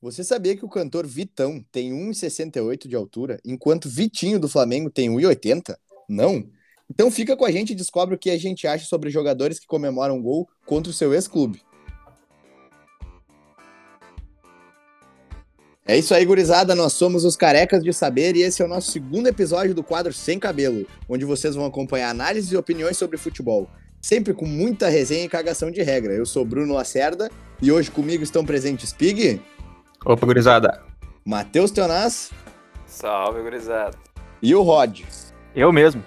Você sabia que o cantor Vitão tem 1,68 de altura, enquanto Vitinho do Flamengo tem 1,80? Não? Então fica com a gente e descobre o que a gente acha sobre jogadores que comemoram gol contra o seu ex-clube. É isso aí, gurizada. Nós somos os Carecas de Saber e esse é o nosso segundo episódio do quadro Sem Cabelo, onde vocês vão acompanhar análises e opiniões sobre futebol. Sempre com muita resenha e cagação de regra. Eu sou Bruno Lacerda e hoje comigo estão presentes Pig. Opa, gurizada. Matheus Teonaz. Salve, gurizada. E o Rod. Eu mesmo.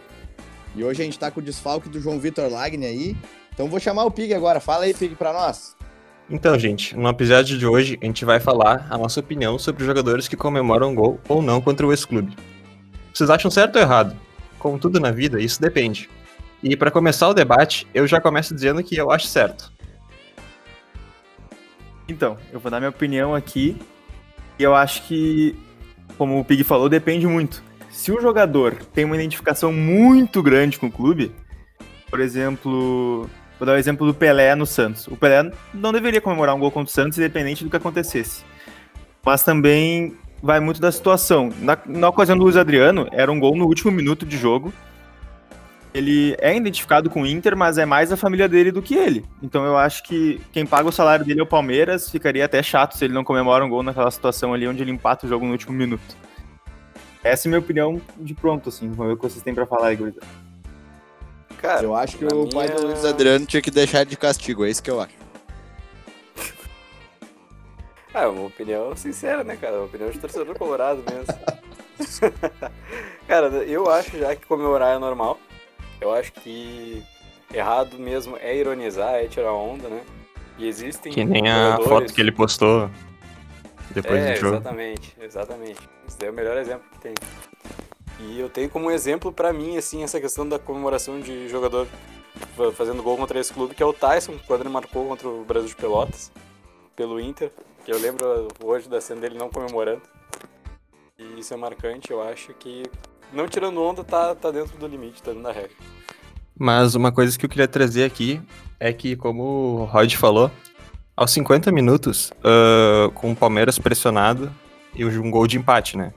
E hoje a gente tá com o desfalque do João Vitor Lagni aí. Então vou chamar o Pig agora. Fala aí, Pig, pra nós. Então, gente, no episódio de hoje a gente vai falar a nossa opinião sobre os jogadores que comemoram gol ou não contra o ex-clube. Vocês acham certo ou errado? Como tudo na vida, isso depende. E para começar o debate, eu já começo dizendo que eu acho certo. Então, eu vou dar minha opinião aqui. E eu acho que, como o Pig falou, depende muito. Se o jogador tem uma identificação muito grande com o clube, por exemplo, Vou dar o exemplo do Pelé no Santos. O Pelé não deveria comemorar um gol contra o Santos, independente do que acontecesse. Mas também vai muito da situação. Na, na ocasião do Luiz Adriano, era um gol no último minuto de jogo. Ele é identificado com o Inter, mas é mais a família dele do que ele. Então eu acho que quem paga o salário dele é o Palmeiras. Ficaria até chato se ele não comemora um gol naquela situação ali onde ele empata o jogo no último minuto. Essa é a minha opinião de pronto, assim. Vamos ver o que vocês têm pra falar aí, Gurizada. Cara, eu acho que o minha... pai do Luiz Adriano tinha que deixar de castigo, é isso que eu acho. ah, é uma opinião sincera, né, cara? Uma opinião de torcedor colorado mesmo. cara, eu acho já que comemorar é normal. Eu acho que errado mesmo é ironizar, é tirar onda, né? E existem. Que nem a foto que ele postou depois é, do jogo. Exatamente, exatamente. Esse é o melhor exemplo que tem. E eu tenho como exemplo para mim, assim, essa questão da comemoração de jogador fazendo gol contra esse clube, que é o Tyson, quando ele marcou contra o Brasil de Pelotas, pelo Inter, que eu lembro hoje da cena dele não comemorando. E isso é marcante, eu acho que, não tirando onda, tá, tá dentro do limite, tá dentro da regra. Mas uma coisa que eu queria trazer aqui é que, como o Rod falou, aos 50 minutos, uh, com o Palmeiras pressionado e um gol de empate, né?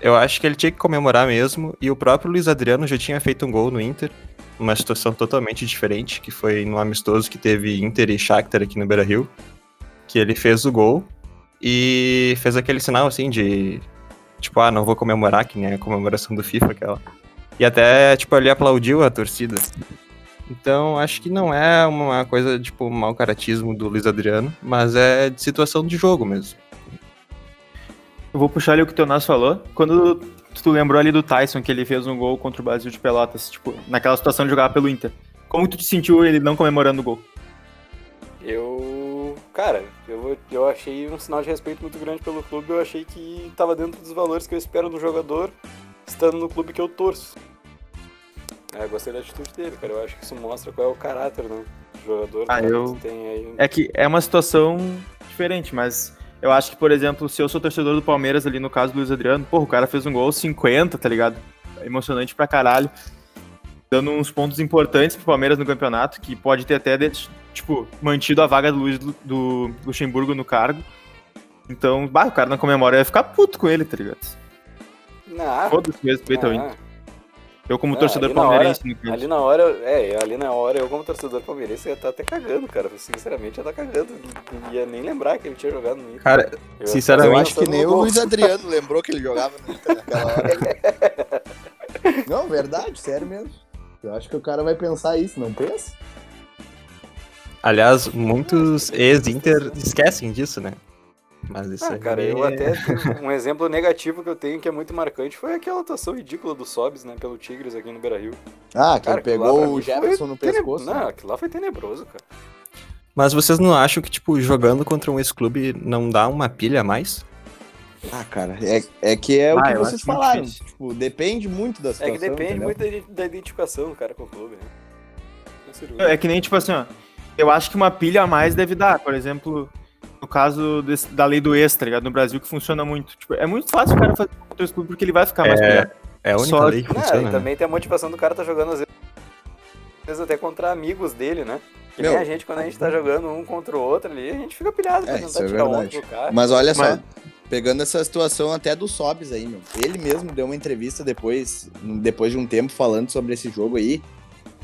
Eu acho que ele tinha que comemorar mesmo, e o próprio Luiz Adriano já tinha feito um gol no Inter, uma situação totalmente diferente, que foi no amistoso que teve Inter e Shakhtar aqui no Beira-Rio, que ele fez o gol e fez aquele sinal assim de tipo, ah, não vou comemorar, que nem a comemoração do FIFA aquela. E até, tipo, ele aplaudiu a torcida. Então, acho que não é uma coisa, tipo, mau caratismo do Luiz Adriano, mas é de situação de jogo mesmo. Eu vou puxar ali o que o Teonas falou. Quando tu lembrou ali do Tyson, que ele fez um gol contra o Brasil de Pelotas, tipo, naquela situação de jogar pelo Inter. Como tu te sentiu ele não comemorando o gol? Eu. Cara, eu, eu achei um sinal de respeito muito grande pelo clube. Eu achei que tava dentro dos valores que eu espero no jogador, estando no clube que eu torço. É, gostei da atitude dele, cara. Eu acho que isso mostra qual é o caráter, né? Do jogador ah, eu... que tem aí. É que é uma situação diferente, mas eu acho que, por exemplo, se eu sou torcedor do Palmeiras ali, no caso do Luiz Adriano, porra, o cara fez um gol 50, tá ligado? Emocionante pra caralho. Dando uns pontos importantes pro Palmeiras no campeonato, que pode ter até, tipo, mantido a vaga do Luiz do Luxemburgo no cargo. Então, bah, o cara não comemora, ia ficar puto com ele, tá ligado? Foda-se respeito ao Inter. Eu, como não, torcedor palmeirense, hora, Ali na hora, é, ali na hora, eu, como torcedor palmeirense, ia estar tá até cagando, cara. Sinceramente, ia estar tá cagando. Não ia nem lembrar que ele tinha jogado no Inter. Cara, eu sinceramente, eu acho que nem o Luiz Adriano lembrou que ele jogava no Inter naquela hora. não, verdade, sério mesmo. Eu acho que o cara vai pensar isso, não pensa? Aliás, muitos ex-Inter esquecem disso, né? Mas isso ah, cara, eu é até. Um exemplo negativo que eu tenho que é muito marcante foi aquela atuação ridícula do Sobs, né, pelo Tigres aqui no Beira Rio. Ah, que cara, pegou o Jefferson no pescoço. Não, né? aquilo lá foi tenebroso, cara. Mas vocês não acham que, tipo, jogando contra um ex-clube não dá uma pilha a mais? Ah, cara, é, é que é ah, o que vocês falaram. Tipo, depende muito da situação. É que depende entendeu? muito da, identificação do cara com o clube, né? É que nem, tipo assim, ó. Eu acho que uma pilha a mais deve dar. Por exemplo, no caso desse, da lei do ex, tá ligado? No Brasil, que funciona muito. Tipo, é muito fácil o cara fazer contra o porque ele vai ficar mais é, É a única Só... lei que funciona. e né? também tem a motivação do cara tá jogando às vezes até contra amigos dele, né? Que nem Meu. a gente, quando a gente tá jogando um contra o outro ali, a gente fica pilhado pra É, tentar é tirar um verdade. do cara. Mas olha só, Mas- pegando essa situação até do Sobs aí, meu. Ele mesmo deu uma entrevista depois, depois de um tempo falando sobre esse jogo aí.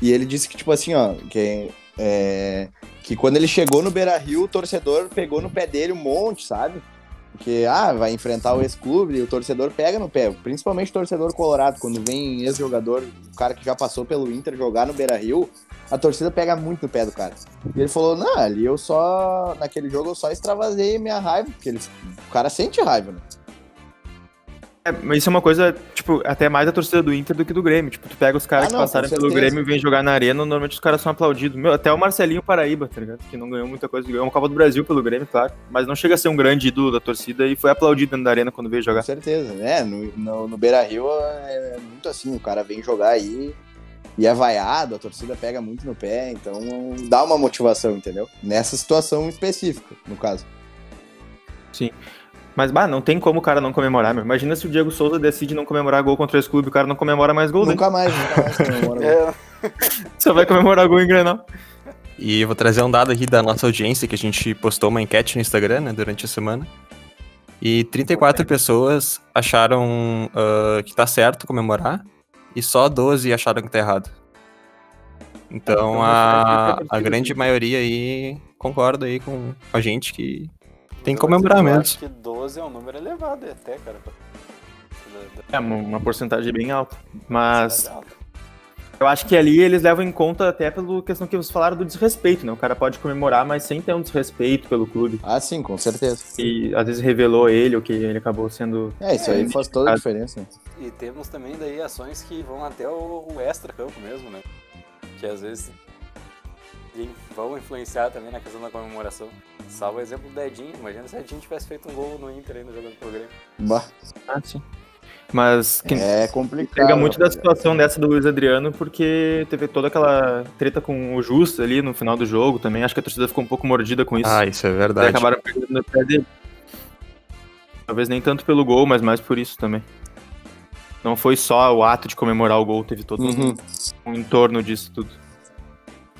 E ele disse que, tipo assim, ó, que, é, que quando ele chegou no Beira Rio, o torcedor pegou no pé dele um monte, sabe? Porque, ah, vai enfrentar o ex-clube e o torcedor pega no pé. Principalmente o torcedor colorado, quando vem ex-jogador, o cara que já passou pelo Inter jogar no Beira Rio, a torcida pega muito no pé do cara. E ele falou, não, ali eu só. Naquele jogo eu só extravasei minha raiva, porque ele, o cara sente raiva, né? É, mas isso é uma coisa, tipo, até mais da torcida do Inter do que do Grêmio. Tipo, tu pega os caras Ah, que passaram com pelo. Grêmio e vêm jogar na arena, normalmente os caras são aplaudidos. Meu, até o Marcelinho Paraíba, tá ligado? Que não ganhou muita coisa, ganhou uma Copa do Brasil pelo Grêmio, claro. Mas não chega a ser um grande ídolo da torcida e foi aplaudido dentro da arena quando veio Com jogar. certeza, né? No, no, no Beira Rio é, é muito assim, o cara vem jogar aí e é vaiado, a torcida pega muito no pé, então dá uma motivação, entendeu? Nessa situação específica, no caso. Mas, bah, não tem como o cara não comemorar, meu. Imagina se o Diego Souza decide não comemorar gol contra esse clube, o cara não comemora mais gol, né? Nunca mais, nunca mais comemora. É, Só vai comemorar gol em Grenal. E eu vou trazer um dado aqui da nossa audiência, que a gente postou uma enquete no Instagram, né, durante a semana. E 34 pessoas acharam ah, que tá certo comemorar, e só 12 acharam que tá errado. Então Então, a, a grande maioria aí concorda aí com a gente que tem que dizer comemorar mesmo. acho que 12 é um número elevado até, cara. É uma, porcentagem bem alta. Mas eu acho que ali eles levam em conta até pela questão que vocês falaram do desrespeito, né? O cara pode comemorar, mas sem ter um desrespeito pelo clube. Ah, sim, com certeza. E às vezes revelou ele, ou que ele acabou sendo. É, isso aí faz toda a diferença. Né? E temos também daí ações que vão até o, o extra-campo mesmo, né? Que às vezes vão influenciar também na questão da comemoração. Salvo o exemplo do Edinho. Imagina se o Edinho tivesse feito um gol no Inter ainda jogando pro Grêmio. Bah, Ah, sim. Mas que é complicado. pega muito da rapaziada. situação dessa do Luiz Adriano, porque teve toda aquela treta com o Justo ali no final do jogo também. Acho que a torcida ficou um pouco mordida com isso. Ah, isso é verdade. acabaram perdendo no pé dele. Talvez nem tanto pelo gol, mas mais por isso também. Não foi só o ato de comemorar o gol, teve todo um- Uhum. um entorno disso tudo.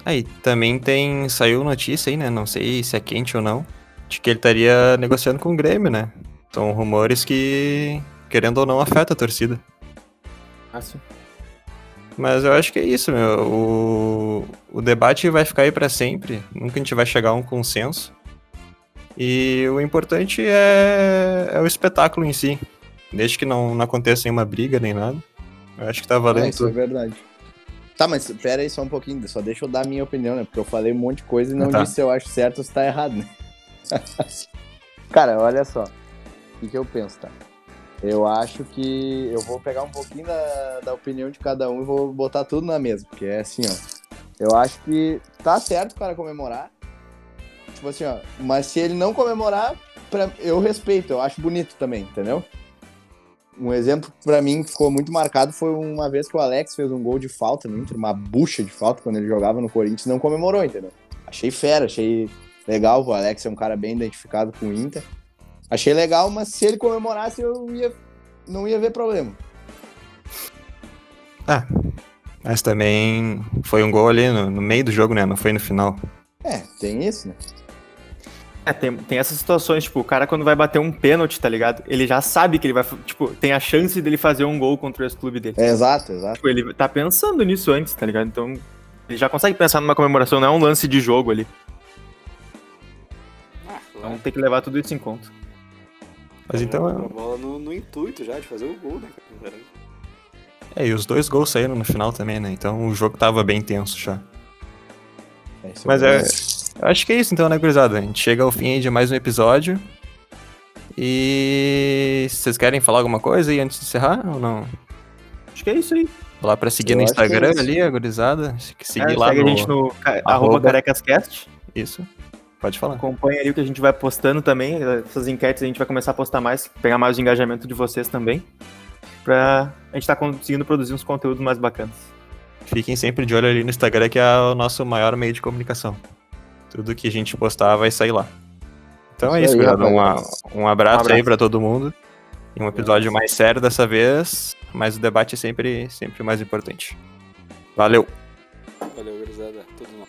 Aí, também tem. Saiu notícia aí, né? Não sei se é quente ou não. De que ele estaria negociando com o Grêmio, né? São rumores que, querendo ou não, afeta a torcida. Ah, sim. Mas eu acho que é isso, meu. O, o debate vai ficar aí pra sempre. Nunca a gente vai chegar a um consenso. E o importante é, é o espetáculo em si. Desde que não, não aconteça nenhuma briga nem nada. Eu acho que tá valendo É, isso é tudo. verdade. Tá, mas pera aí só um pouquinho, só deixa eu dar a minha opinião, né? Porque eu falei um monte de coisa e não Ah, tá. disse se eu acho certo ou se tá errado, né? Cara, olha só. O que, que eu penso, tá? Eu acho que eu vou pegar um pouquinho da, da opinião de cada um e vou botar tudo na mesa. Porque é assim, ó. Eu acho que tá certo o cara comemorar. Tipo assim, ó. Mas se ele não comemorar, pra- eu respeito, eu acho bonito também, entendeu? Um exemplo pra mim que ficou muito marcado foi uma vez que o Alex fez um gol de falta no Inter, uma bucha de falta quando ele jogava no Corinthians não comemorou, entendeu? Achei fera, achei legal. O Alex é um cara bem identificado com o Inter. Achei legal, mas se ele comemorasse, eu ia, não ia ver problema. Mas também foi um gol ali no, no meio do jogo, né? Não foi no final. É, tem isso, né? É, tem, tem essas situações, tipo, o cara quando vai bater um pênalti, tá ligado? Ele já sabe que ele vai, tipo, tem a chance dele fazer um gol contra o ex-clube dele. É, exato, exato. Tipo, ele tá pensando nisso antes, tá ligado? Então, ele já consegue pensar numa comemoração, não é um lance de jogo ali. Ah, Então tem que levar tudo isso em conta. Mas então. A bola no, no intuito já de fazer o gol, né? cara? É, e os dois gols saíram no final também, né? Então o jogo tava bem tenso já. É, isso Mas verdade. é. Eu acho que é isso então, né, gurizada? A gente chega ao fim aí de mais um episódio. E vocês querem falar alguma coisa aí antes de encerrar ou não? Acho que é isso aí. Vou lá pra seguir Eu no é Instagram isso. ali, a gurizada. Seguir É, lá segue no... a gente no arroba arroba- carecascast. Isso. Pode falar. Acompanha ali o que a gente vai postando também. Essas enquetes a gente vai começar a postar mais, pegar mais o engajamento de vocês também. Pra a gente tá conseguindo produzir uns conteúdos mais bacanas. Fiquem sempre de olho ali no Instagram, que é o nosso maior meio de comunicação. Tudo que a gente postar vai sair lá. Então é Isso aí, gurizada. Um, um abraço, Um abraço. aí pra todo mundo. E um episódio mais sério dessa vez, mas o debate é sempre, sempre mais importante. Valeu! Valeu, gurizada. Tudo bom.